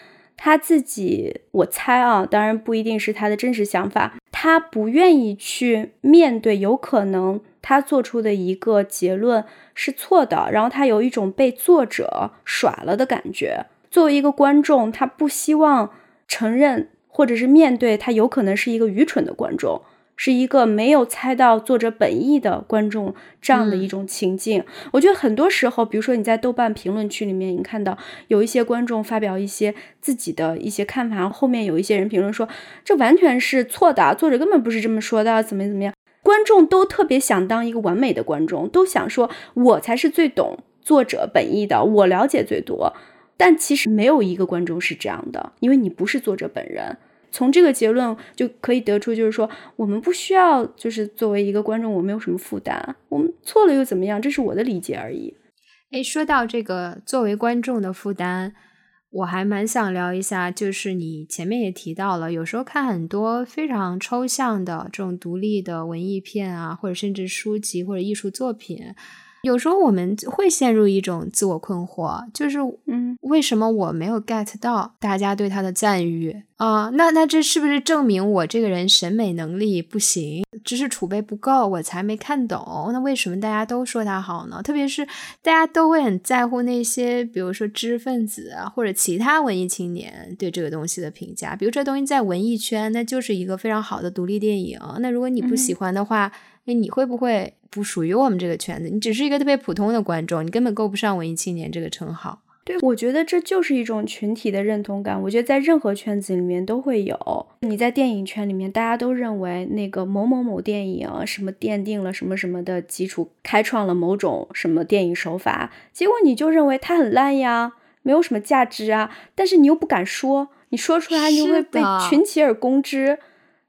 他自己，我猜啊，当然不一定是他的真实想法。他不愿意去面对，有可能他做出的一个结论是错的，然后他有一种被作者耍了的感觉。作为一个观众，他不希望承认或者是面对他有可能是一个愚蠢的观众。是一个没有猜到作者本意的观众这样的一种情境，我觉得很多时候，比如说你在豆瓣评论区里面，你看到有一些观众发表一些自己的一些看法，后面有一些人评论说这完全是错的，作者根本不是这么说的，怎么怎么样？观众都特别想当一个完美的观众，都想说我才是最懂作者本意的，我了解最多。但其实没有一个观众是这样的，因为你不是作者本人。从这个结论就可以得出，就是说我们不需要，就是作为一个观众，我没有什么负担，我们错了又怎么样？这是我的理解而已。哎，说到这个作为观众的负担，我还蛮想聊一下，就是你前面也提到了，有时候看很多非常抽象的这种独立的文艺片啊，或者甚至书籍或者艺术作品。有时候我们会陷入一种自我困惑，就是嗯，为什么我没有 get 到大家对他的赞誉啊？那那这是不是证明我这个人审美能力不行，知识储备不够，我才没看懂？那为什么大家都说他好呢？特别是大家都会很在乎那些，比如说知识分子啊，或者其他文艺青年对这个东西的评价。比如这东西在文艺圈，那就是一个非常好的独立电影。那如果你不喜欢的话，那你会不会？不属于我们这个圈子，你只是一个特别普通的观众，你根本够不上文艺青年这个称号。对，我觉得这就是一种群体的认同感。我觉得在任何圈子里面都会有。你在电影圈里面，大家都认为那个某某某电影什么奠定了什么什么的基础，开创了某种什么电影手法，结果你就认为它很烂呀，没有什么价值啊。但是你又不敢说，你说出来你会被群起而攻之，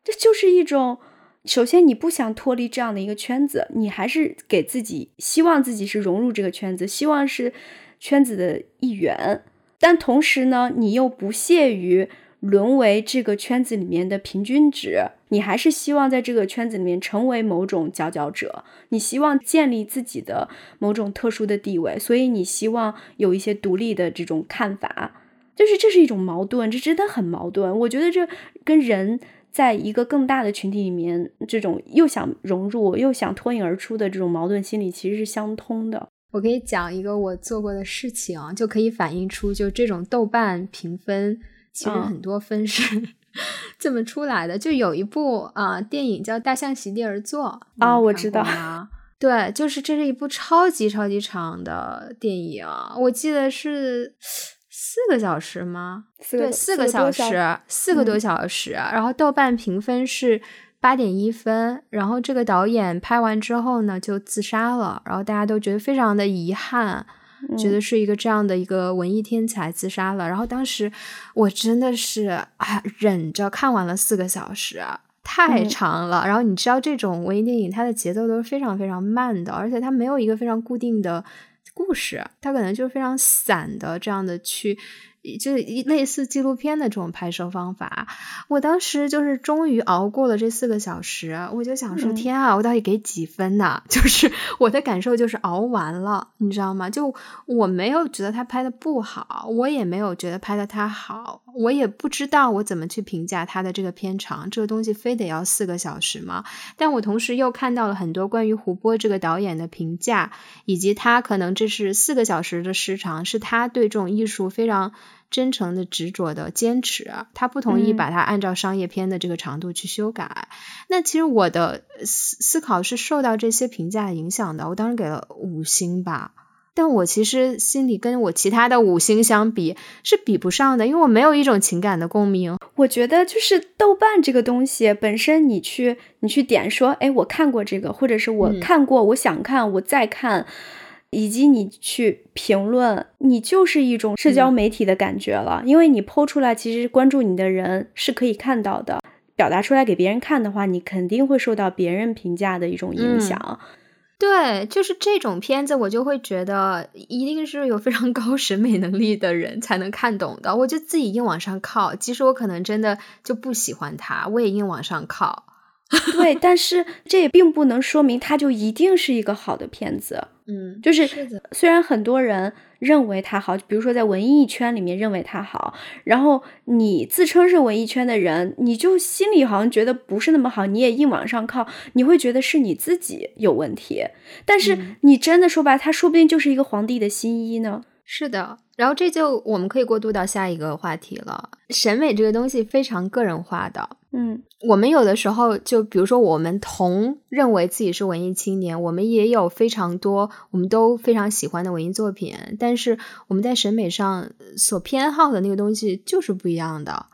这就是一种。首先，你不想脱离这样的一个圈子，你还是给自己希望自己是融入这个圈子，希望是圈子的一员。但同时呢，你又不屑于沦为这个圈子里面的平均值，你还是希望在这个圈子里面成为某种佼佼者。你希望建立自己的某种特殊的地位，所以你希望有一些独立的这种看法。就是这是一种矛盾，这真的很矛盾。我觉得这跟人。在一个更大的群体里面，这种又想融入又想脱颖而出的这种矛盾心理其实是相通的。我可以讲一个我做过的事情，就可以反映出就这种豆瓣评分其实很多分是 [laughs] 这么出来的。就有一部啊电影叫《大象席地而坐》啊，我知道。对，就是这是一部超级超级长的电影，我记得是。四个小时吗？对，四个小时，四个多小时。然后豆瓣评分是八点一分。然后这个导演拍完之后呢，就自杀了。然后大家都觉得非常的遗憾，觉得是一个这样的一个文艺天才自杀了。然后当时我真的是啊，忍着看完了四个小时，太长了。然后你知道，这种文艺电影它的节奏都是非常非常慢的，而且它没有一个非常固定的。故事，它可能就是非常散的，这样的去就是一类似纪录片的这种拍摄方法。我当时就是终于熬过了这四个小时，我就想说，天啊，我到底给几分呢？[laughs] 就是我的感受就是熬完了，你知道吗？就我没有觉得他拍的不好，我也没有觉得拍的他好，我也不知道我怎么去评价他的这个片长，这个东西非得要四个小时吗？但我同时又看到了很多关于胡波这个导演的评价，以及他可能这是四个小时的时长，是他对这种艺术非常。真诚的、执着的坚持，他不同意把它按照商业片的这个长度去修改。那其实我的思思考是受到这些评价影响的，我当时给了五星吧。但我其实心里跟我其他的五星相比是比不上的，因为我没有一种情感的共鸣。我觉得就是豆瓣这个东西本身，你去你去点说，哎，我看过这个，或者是我看过，我想看，我再看。以及你去评论，你就是一种社交媒体的感觉了，因为你剖出来，其实关注你的人是可以看到的。表达出来给别人看的话，你肯定会受到别人评价的一种影响。对，就是这种片子，我就会觉得一定是有非常高 [laughs] 审美能力的人才能看懂的。我就自己硬往上靠，即使我可能真的就不喜欢他，我也硬往上靠。[laughs] 对，但是这也并不能说明它就一定是一个好的片子。嗯，就是虽然很多人认为他好，比如说在文艺圈里面认为他好，然后你自称是文艺圈的人，你就心里好像觉得不是那么好，你也硬往上靠，你会觉得是你自己有问题。但是你真的说白，他说不定就是一个皇帝的新衣呢。是的，然后这就我们可以过渡到下一个话题了。审美这个东西非常个人化的，嗯，我们有的时候就比如说我们同认为自己是文艺青年，我们也有非常多我们都非常喜欢的文艺作品，但是我们在审美上所偏好的那个东西就是不一样的。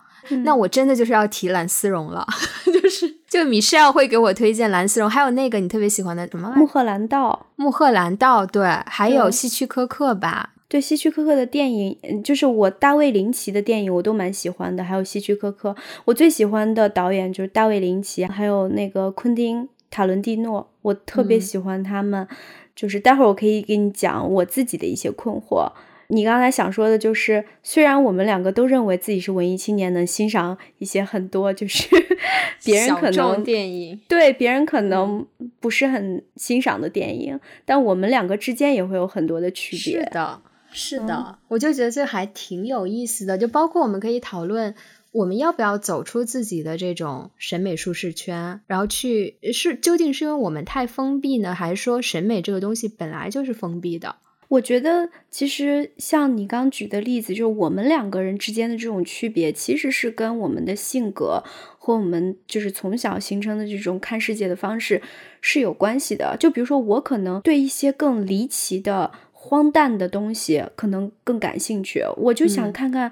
那我真的就是要提蓝丝绒了，[laughs] 就是就米歇尔会给我推荐蓝丝绒，还有那个你特别喜欢的什么？穆赫兰道，穆赫兰道，对，还有希区柯克吧。对希区柯克的电影，就是我大卫林奇的电影，我都蛮喜欢的。还有希区柯克，我最喜欢的导演就是大卫林奇，还有那个昆汀塔伦蒂诺，我特别喜欢他们。就是待会儿我可以给你讲我自己的一些困惑。你刚才想说的就是，虽然我们两个都认为自己是文艺青年，能欣赏一些很多就是 [laughs] 别人可能电影对别人可能不是很欣赏的电影，但我们两个之间也会有很多的区别。是的。是的，我就觉得这还挺有意思的，就包括我们可以讨论，我们要不要走出自己的这种审美舒适圈，然后去是究竟是因为我们太封闭呢，还是说审美这个东西本来就是封闭的？我觉得其实像你刚举的例子，就是我们两个人之间的这种区别，其实是跟我们的性格和我们就是从小形成的这种看世界的方式是有关系的。就比如说，我可能对一些更离奇的。荒诞的东西可能更感兴趣，我就想看看，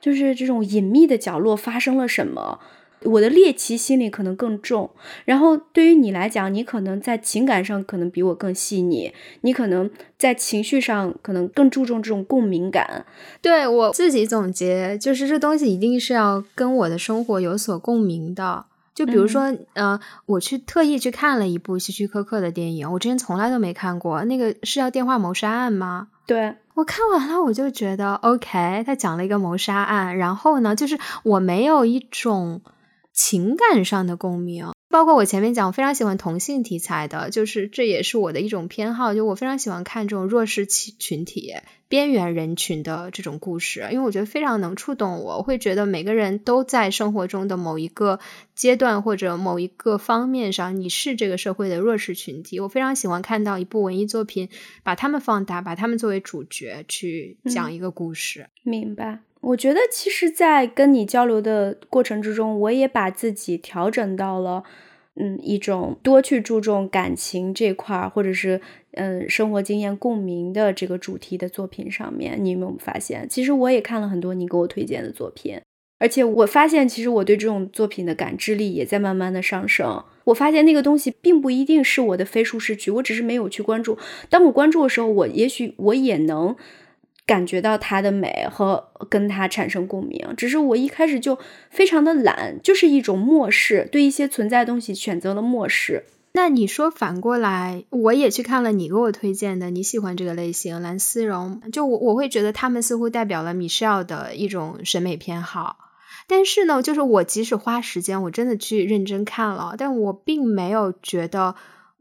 就是这种隐秘的角落发生了什么。我的猎奇心理可能更重。然后对于你来讲，你可能在情感上可能比我更细腻，你可能在情绪上可能更注重这种共鸣感。对我自己总结，就是这东西一定是要跟我的生活有所共鸣的。就比如说，呃，我去特意去看了一部希区柯克的电影，我之前从来都没看过，那个是叫《电话谋杀案》吗？对我看完了，我就觉得 OK，他讲了一个谋杀案，然后呢，就是我没有一种情感上的共鸣。包括我前面讲，我非常喜欢同性题材的，就是这也是我的一种偏好。就我非常喜欢看这种弱势群群体、边缘人群的这种故事，因为我觉得非常能触动我。我会觉得每个人都在生活中的某一个阶段或者某一个方面上，你是这个社会的弱势群体。我非常喜欢看到一部文艺作品，把他们放大，把他们作为主角去讲一个故事。明白。我觉得其实，在跟你交流的过程之中，我也把自己调整到了。嗯，一种多去注重感情这块儿，或者是嗯生活经验共鸣的这个主题的作品上面，你有没有发现？其实我也看了很多你给我推荐的作品，而且我发现，其实我对这种作品的感知力也在慢慢的上升。我发现那个东西并不一定是我的非舒适区，我只是没有去关注。当我关注的时候，我也许我也能。感觉到它的美和跟它产生共鸣，只是我一开始就非常的懒，就是一种漠视，对一些存在的东西选择了漠视。那你说反过来，我也去看了你给我推荐的，你喜欢这个类型蓝丝绒，就我我会觉得他们似乎代表了米歇尔的一种审美偏好。但是呢，就是我即使花时间，我真的去认真看了，但我并没有觉得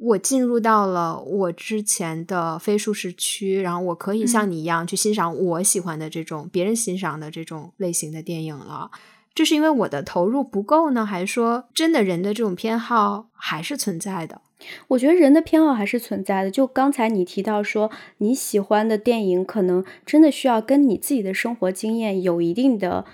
我进入到了我之前的非舒适区，然后我可以像你一样去欣赏我喜欢的这种别人欣赏的这种类型的电影了。这是因为我的投入不够呢，还是说真的人的这种偏好还是存在的？我觉得人的偏好还是存在的。就刚才你提到说你喜欢的电影，可能真的需要跟你自己的生活经验有一定的。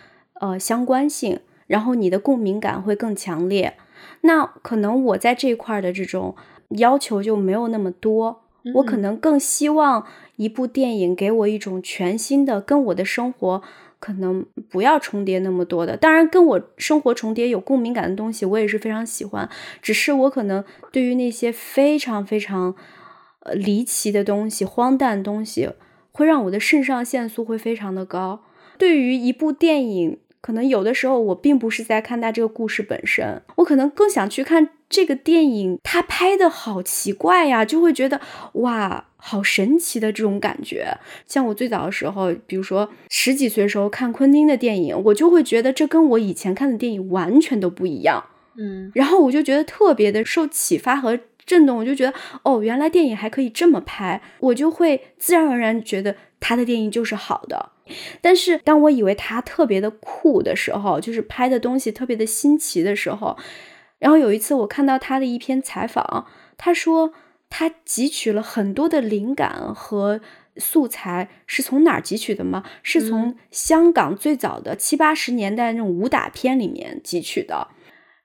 呃，相关性，然后你的共鸣感会更强烈。那可能我在这一块的这种要求就没有那么多，我可能更希望一部电影给我一种全新的，跟我的生活可能不要重叠那么多的。当然，跟我生活重叠有共鸣感的东西，我也是非常喜欢。只是我可能对于那些非常非常呃离奇的东西、荒诞东西，会让我的肾上腺素会非常的高。对于一部电影。可能有的时候我并不是在看待这个故事本身，我可能更想去看这个电影，它拍的好奇怪呀，就会觉得哇，好神奇的这种感觉。像我最早的时候，比如说十几岁的时候看昆汀的电影，我就会觉得这跟我以前看的电影完全都不一样，嗯，然后我就觉得特别的受启发和震动，我就觉得哦，原来电影还可以这么拍，我就会自然而然觉得他的电影就是好的。但是，当我以为他特别的酷的时候，就是拍的东西特别的新奇的时候，然后有一次我看到他的一篇采访，他说他汲取了很多的灵感和素材，是从哪儿汲取的吗？是从香港最早的七八十年代那种武打片里面汲取的。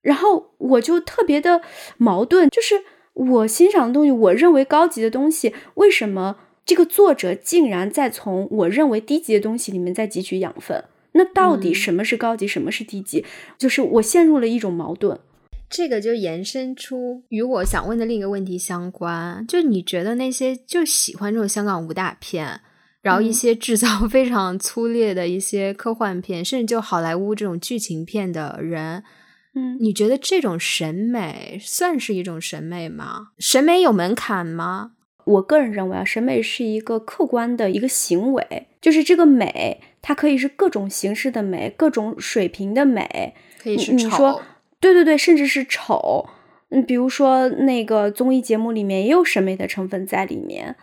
然后我就特别的矛盾，就是我欣赏的东西，我认为高级的东西，为什么？这个作者竟然在从我认为低级的东西里面再汲取养分，那到底什么是高级，什么是低级？就是我陷入了一种矛盾。这个就延伸出与我想问的另一个问题相关，就你觉得那些就喜欢这种香港武打片，然后一些制造非常粗劣的一些科幻片，甚至就好莱坞这种剧情片的人，嗯，你觉得这种审美算是一种审美吗？审美有门槛吗？我个人认为啊，审美是一个客观的一个行为，就是这个美，它可以是各种形式的美，各种水平的美，可以是你说，对对对，甚至是丑。嗯，比如说那个综艺节目里面也有审美的成分在里面。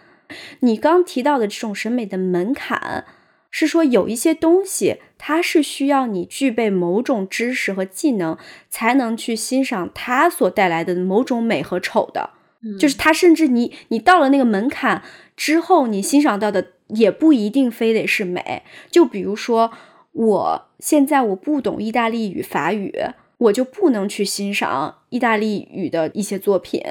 你刚提到的这种审美的门槛，是说有一些东西，它是需要你具备某种知识和技能，才能去欣赏它所带来的某种美和丑的。就是它，甚至你你到了那个门槛之后，你欣赏到的也不一定非得是美。就比如说，我现在我不懂意大利语、法语，我就不能去欣赏意大利语的一些作品。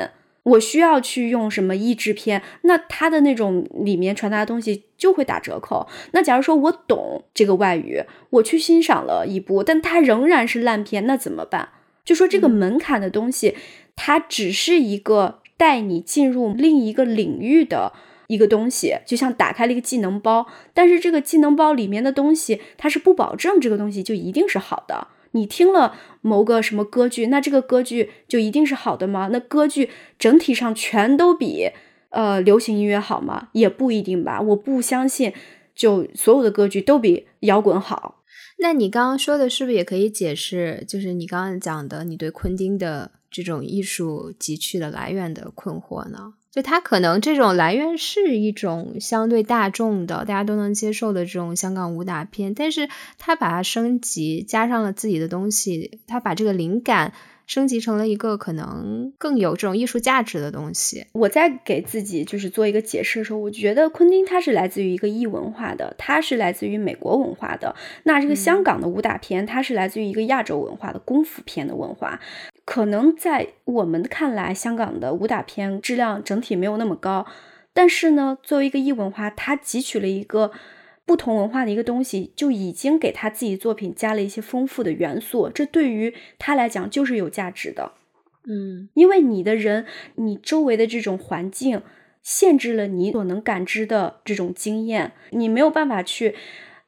我需要去用什么译制片，那它的那种里面传达的东西就会打折扣。那假如说我懂这个外语，我去欣赏了一部，但它仍然是烂片，那怎么办？就说这个门槛的东西，它只是一个。带你进入另一个领域的一个东西，就像打开了一个技能包，但是这个技能包里面的东西，它是不保证这个东西就一定是好的。你听了某个什么歌剧，那这个歌剧就一定是好的吗？那歌剧整体上全都比呃流行音乐好吗？也不一定吧。我不相信，就所有的歌剧都比摇滚好。那你刚刚说的是不是也可以解释，就是你刚刚讲的你对昆汀的？这种艺术汲取的来源的困惑呢？就它可能这种来源是一种相对大众的、大家都能接受的这种香港武打片，但是它把它升级，加上了自己的东西，它把这个灵感。升级成了一个可能更有这种艺术价值的东西。我在给自己就是做一个解释的时候，我觉得昆汀他是来自于一个异文化的，他是来自于美国文化的。那这个香港的武打片，它是来自于一个亚洲文化的功夫片的文化。可能在我们看来，香港的武打片质量整体没有那么高，但是呢，作为一个异文化，它汲取了一个。不同文化的一个东西，就已经给他自己作品加了一些丰富的元素，这对于他来讲就是有价值的。嗯，因为你的人，你周围的这种环境限制了你所能感知的这种经验，你没有办法去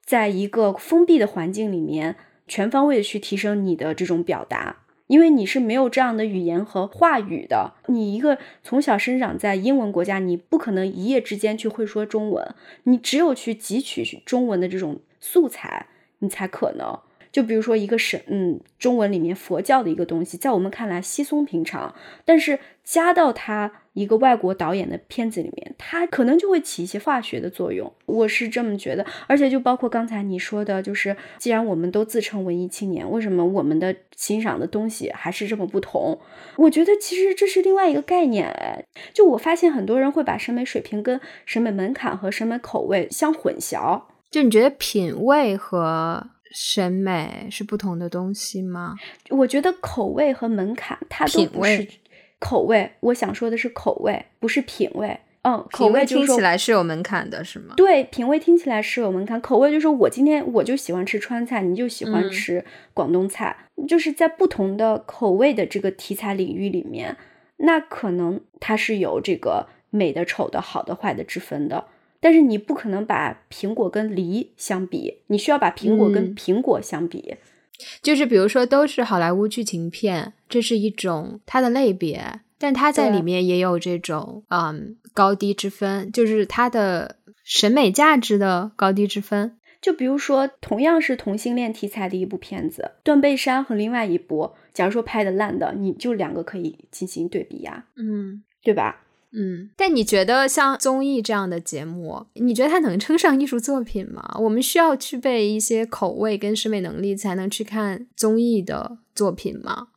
在一个封闭的环境里面全方位的去提升你的这种表达。因为你是没有这样的语言和话语的。你一个从小生长在英文国家，你不可能一夜之间去会说中文，你只有去汲取中文的这种素材，你才可能。就比如说一个神，嗯，中文里面佛教的一个东西，在我们看来稀松平常，但是加到它一个外国导演的片子里面，它可能就会起一些化学的作用。我是这么觉得，而且就包括刚才你说的，就是既然我们都自称文艺青年，为什么我们的欣赏的东西还是这么不同？我觉得其实这是另外一个概念。哎，就我发现很多人会把审美水平跟审美门槛和审美口味相混淆。就你觉得品味和？审美是不同的东西吗？我觉得口味和门槛，它都不是口味。我想说的是口味，不是品味。嗯，口味听起来是有门槛的，是吗？对，品味听起来是有门槛。口味就是我今天我就喜欢吃川菜，你就喜欢吃广东菜，就是在不同的口味的这个题材领域里面，那可能它是有这个美的、丑的、好的、坏的之分的。但是你不可能把苹果跟梨相比，你需要把苹果跟苹果相比。就是比如说，都是好莱坞剧情片，这是一种它的类别，但它在里面也有这种嗯高低之分，就是它的审美价值的高低之分。就比如说，同样是同性恋题材的一部片子，《断背山》和另外一部，假如说拍的烂的，你就两个可以进行对比呀，嗯，对吧？嗯，但你觉得像综艺这样的节目，你觉得它能称上艺术作品吗？我们需要具备一些口味跟审美能力才能去看综艺的作品吗？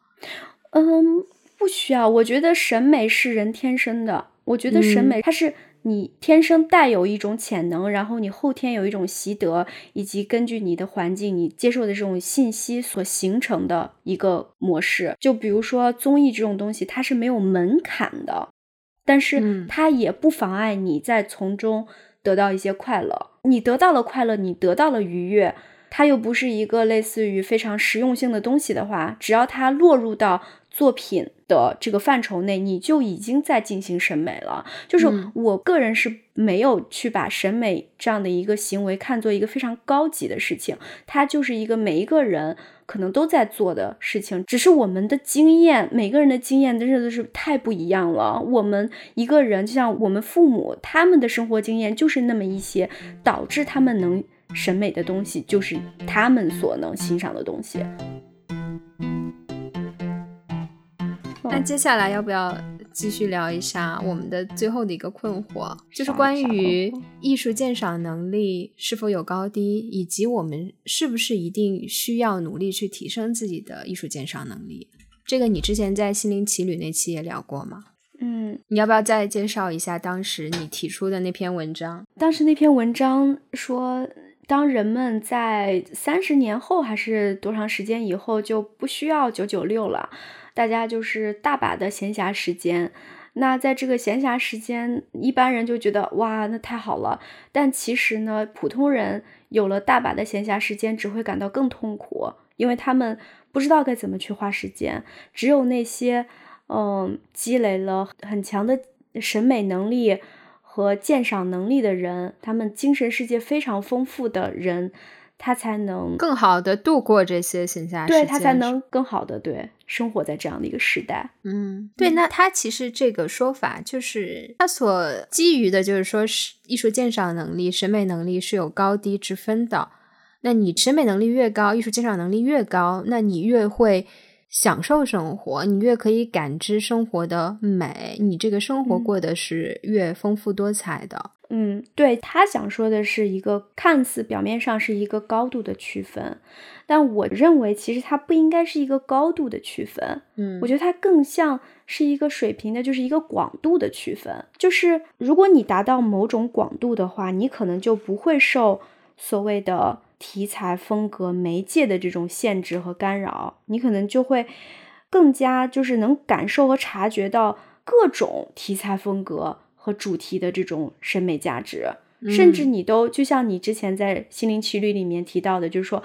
嗯，不需要。我觉得审美是人天生的。我觉得审美它是你天生带有一种潜能，然后你后天有一种习得，以及根据你的环境、你接受的这种信息所形成的一个模式。就比如说综艺这种东西，它是没有门槛的。但是它也不妨碍你在从中得到一些快乐。你得到了快乐，你得到了愉悦，它又不是一个类似于非常实用性的东西的话，只要它落入到作品的这个范畴内，你就已经在进行审美了。就是我个人是没有去把审美这样的一个行为看作一个非常高级的事情，它就是一个每一个人。可能都在做的事情，只是我们的经验，每个人的经验真的是太不一样了。我们一个人，就像我们父母，他们的生活经验就是那么一些，导致他们能审美的东西，就是他们所能欣赏的东西。那接下来要不要？继续聊一下我们的最后的一个困惑，就是关于艺术鉴赏能力是否有高低，以及我们是不是一定需要努力去提升自己的艺术鉴赏能力。这个你之前在《心灵奇旅》那期也聊过吗？嗯，你要不要再介绍一下当时你提出的那篇文章？当时那篇文章说，当人们在三十年后还是多长时间以后就不需要九九六了。大家就是大把的闲暇时间，那在这个闲暇时间，一般人就觉得哇，那太好了。但其实呢，普通人有了大把的闲暇时间，只会感到更痛苦，因为他们不知道该怎么去花时间。只有那些嗯积累了很强的审美能力和鉴赏能力的人，他们精神世界非常丰富的人。他才能更好的度过这些闲暇时间，对他才能更好的对生活在这样的一个时代。嗯，对。那他其实这个说法就是他所基于的，就是说是艺术鉴赏能力、审美能力是有高低之分的。那你审美能力越高，艺术鉴赏能力越高，那你越会享受生活，你越可以感知生活的美，你这个生活过得是越丰富多彩的。嗯，对他想说的是一个看似表面上是一个高度的区分，但我认为其实它不应该是一个高度的区分。嗯，我觉得它更像是一个水平的，就是一个广度的区分。就是如果你达到某种广度的话，你可能就不会受所谓的题材、风格、媒介的这种限制和干扰，你可能就会更加就是能感受和察觉到各种题材风格。和主题的这种审美价值，甚至你都就像你之前在《心灵奇旅》里面提到的，就是说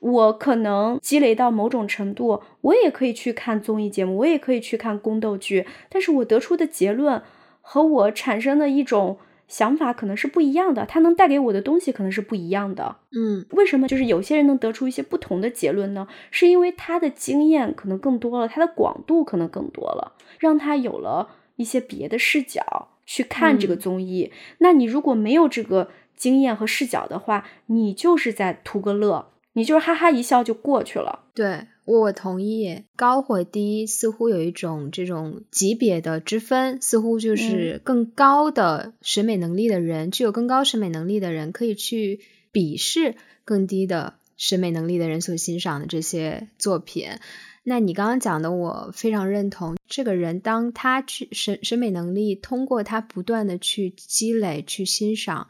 我可能积累到某种程度，我也可以去看综艺节目，我也可以去看宫斗剧，但是我得出的结论和我产生的一种想法可能是不一样的，它能带给我的东西可能是不一样的。嗯，为什么就是有些人能得出一些不同的结论呢？是因为他的经验可能更多了，他的广度可能更多了，让他有了一些别的视角去看这个综艺。那你如果没有这个经验和视角的话，你就是在图个乐，你就是哈哈一笑就过去了。对。我同意，高或低似乎有一种这种级别的之分，似乎就是更高的审美能力的人，具有更高审美能力的人，可以去鄙视更低的审美能力的人所欣赏的这些作品。那你刚刚讲的，我非常认同。这个人当他去审审美能力通过他不断的去积累、去欣赏。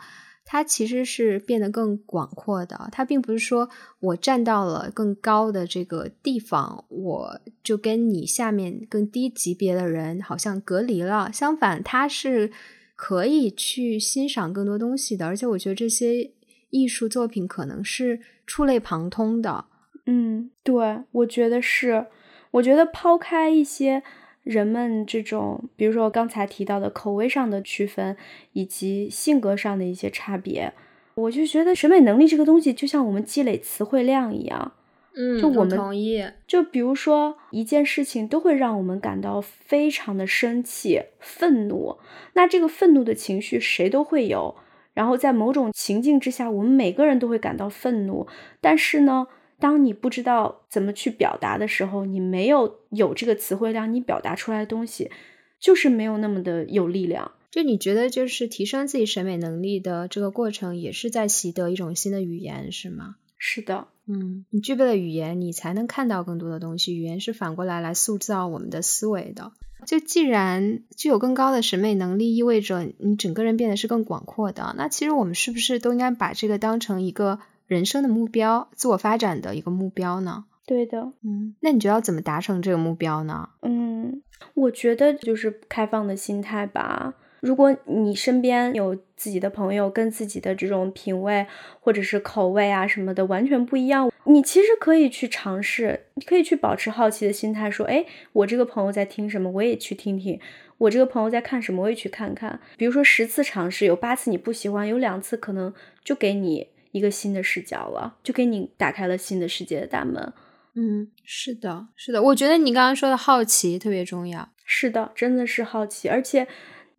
他其实是变得更广阔的，他并不是说我站到了更高的这个地方，我就跟你下面更低级别的人好像隔离了。相反，他是可以去欣赏更多东西的，而且我觉得这些艺术作品可能是触类旁通的。嗯，对，我觉得是，我觉得抛开一些。人们这种，比如说刚才提到的口味上的区分，以及性格上的一些差别，我就觉得审美能力这个东西，就像我们积累词汇量一样。嗯，就我们同意。就比如说一件事情，都会让我们感到非常的生气、愤怒。那这个愤怒的情绪，谁都会有。然后在某种情境之下，我们每个人都会感到愤怒。但是呢？当你不知道怎么去表达的时候，你没有有这个词汇量，你表达出来的东西就是没有那么的有力量。就你觉得，就是提升自己审美能力的这个过程，也是在习得一种新的语言，是吗？是的，嗯，你具备了语言，你才能看到更多的东西。语言是反过来来塑造我们的思维的。就既然具有更高的审美能力，意味着你整个人变得是更广阔的。那其实我们是不是都应该把这个当成一个？人生的目标，自我发展的一个目标呢？对的，嗯，那你觉得要怎么达成这个目标呢？嗯，我觉得就是开放的心态吧。如果你身边有自己的朋友跟自己的这种品味或者是口味啊什么的完全不一样，你其实可以去尝试，你可以去保持好奇的心态，说，哎，我这个朋友在听什么，我也去听听；我这个朋友在看什么，我也去看看。比如说十次尝试，有八次你不喜欢，有两次可能就给你。一个新的视角了，就给你打开了新的世界的大门。嗯，是的，是的，我觉得你刚刚说的好奇特别重要。是的，真的是好奇，而且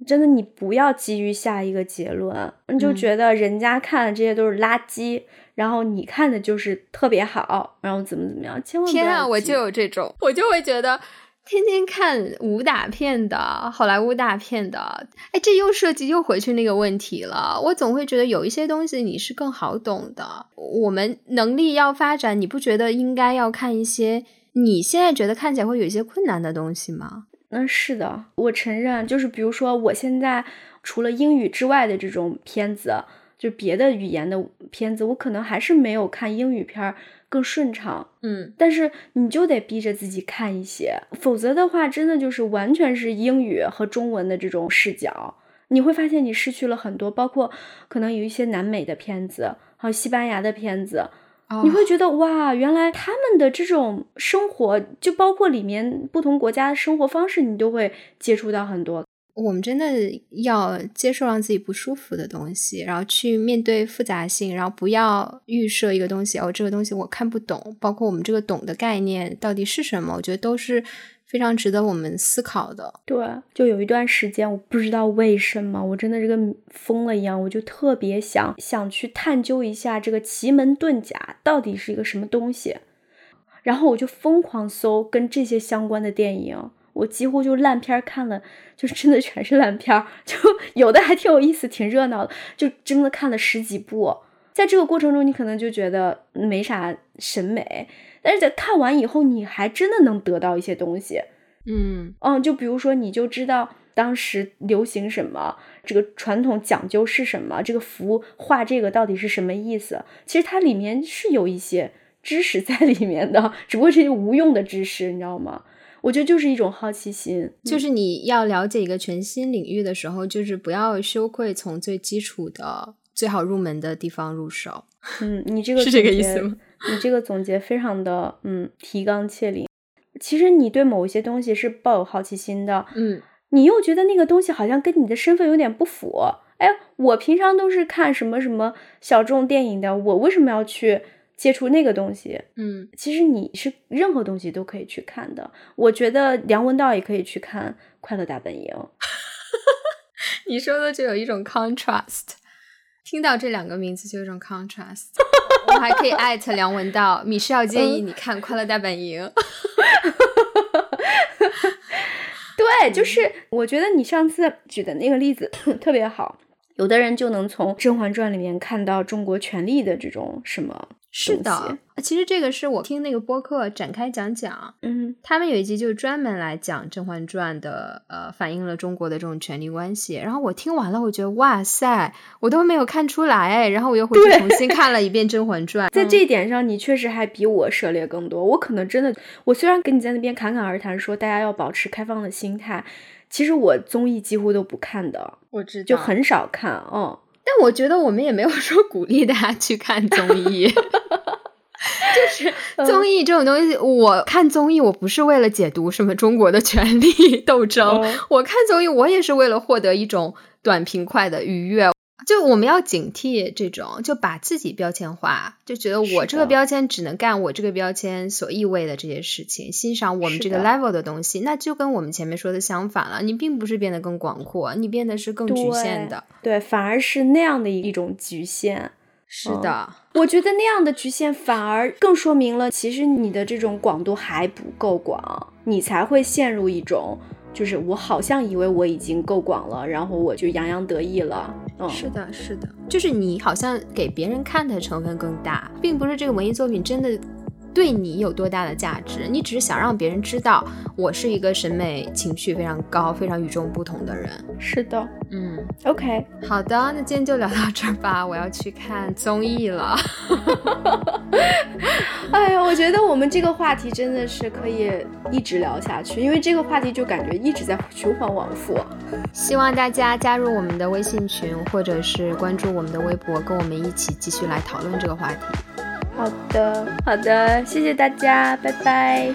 真的你不要急于下一个结论，你就觉得人家看的这些都是垃圾，然后你看的就是特别好，然后怎么怎么样，千万天啊，我就有这种，我就会觉得。天天看武打片的好莱坞大片的，哎，这又涉及又回去那个问题了。我总会觉得有一些东西你是更好懂的。我们能力要发展，你不觉得应该要看一些你现在觉得看起来会有一些困难的东西吗？嗯，是的，我承认，就是比如说我现在除了英语之外的这种片子，就别的语言的片子，我可能还是没有看英语片儿。更顺畅，嗯，但是你就得逼着自己看一些，否则的话，真的就是完全是英语和中文的这种视角，你会发现你失去了很多，包括可能有一些南美的片子，还有西班牙的片子，你会觉得哇，原来他们的这种生活，就包括里面不同国家的生活方式，你都会接触到很多。我们真的要接受让自己不舒服的东西，然后去面对复杂性，然后不要预设一个东西哦，这个东西我看不懂，包括我们这个懂的概念到底是什么，我觉得都是非常值得我们思考的。对，就有一段时间，我不知道为什么，我真的是跟疯了一样，我就特别想想去探究一下这个奇门遁甲到底是一个什么东西，然后我就疯狂搜跟这些相关的电影。我几乎就烂片看了，就真的全是烂片，就 [laughs] 有的还挺有意思、挺热闹的，就真的看了十几部。在这个过程中，你可能就觉得没啥审美，但是在看完以后，你还真的能得到一些东西。嗯嗯，就比如说，你就知道当时流行什么，这个传统讲究是什么，这个符画这个到底是什么意思。其实它里面是有一些知识在里面的，只不过是无用的知识，你知道吗？我觉得就是一种好奇心，就是你要了解一个全新领域的时候，就是不要羞愧从最基础的、最好入门的地方入手。[laughs] 嗯，你这个是这个意思吗？你这个总结非常的嗯提纲挈领。其实你对某一些东西是抱有好奇心的，嗯，你又觉得那个东西好像跟你的身份有点不符，哎，我平常都是看什么什么小众电影的，我为什么要去接触那个东西？嗯，其实你是任何东西都可以去看的。我觉得梁文道也可以去看《快乐大本营》。[laughs] 你说的就有一种 contrast，听到这两个名字就有一种 contrast。[laughs] 我还可以艾特梁文道，米是要建议你看《快乐大本营》。[laughs] 对，就是我觉得你上次举的那个例子特别好，有的人就能从《甄嬛传》里面看到中国权力的这种什么。是的，其实这个是我听那个播客展开讲讲，嗯，他们有一集就是专门来讲《甄嬛传》的，呃，反映了中国的这种权力关系。然后我听完了，我觉得哇塞，我都没有看出来，然后我又回去重新看了一遍《甄嬛传》。在这一点上，你确实还比我涉猎更多。我可能真的，我虽然跟你在那边侃侃而谈，说大家要保持开放的心态，其实我综艺几乎都不看的，我知道，就很少看，嗯。但我觉得我们也没有说 [laughs] 鼓励大家去看综艺，[laughs] 就是综艺这种东西，我看综艺我不是为了解读什么中国的权力 [laughs] 斗争，我看综艺我也是为了获得一种短平快的愉悦。就我们要警惕这种，就把自己标签化，就觉得我这个标签只能干我这个标签所意味的这些事情，欣赏我们这个 level 的东西，那就跟我们前面说的相反了。你并不是变得更广阔，你变得是更局限的，对，反而是那样的一种局限。是的，我觉得那样的局限反而更说明了，其实你的这种广度还不够广，你才会陷入一种。就是我好像以为我已经够广了，然后我就洋洋得意了。嗯，是的，是的，就是你好像给别人看的成分更大，并不是这个文艺作品真的。对你有多大的价值？你只是想让别人知道我是一个审美情趣非常高、非常与众不同的人。是的，嗯，OK，好的，那今天就聊到这儿吧。我要去看综艺了。[laughs] 哎呀，我觉得我们这个话题真的是可以一直聊下去，因为这个话题就感觉一直在循环往复。希望大家加入我们的微信群，或者是关注我们的微博，跟我们一起继续来讨论这个话题。好的，好的，谢谢大家，拜拜。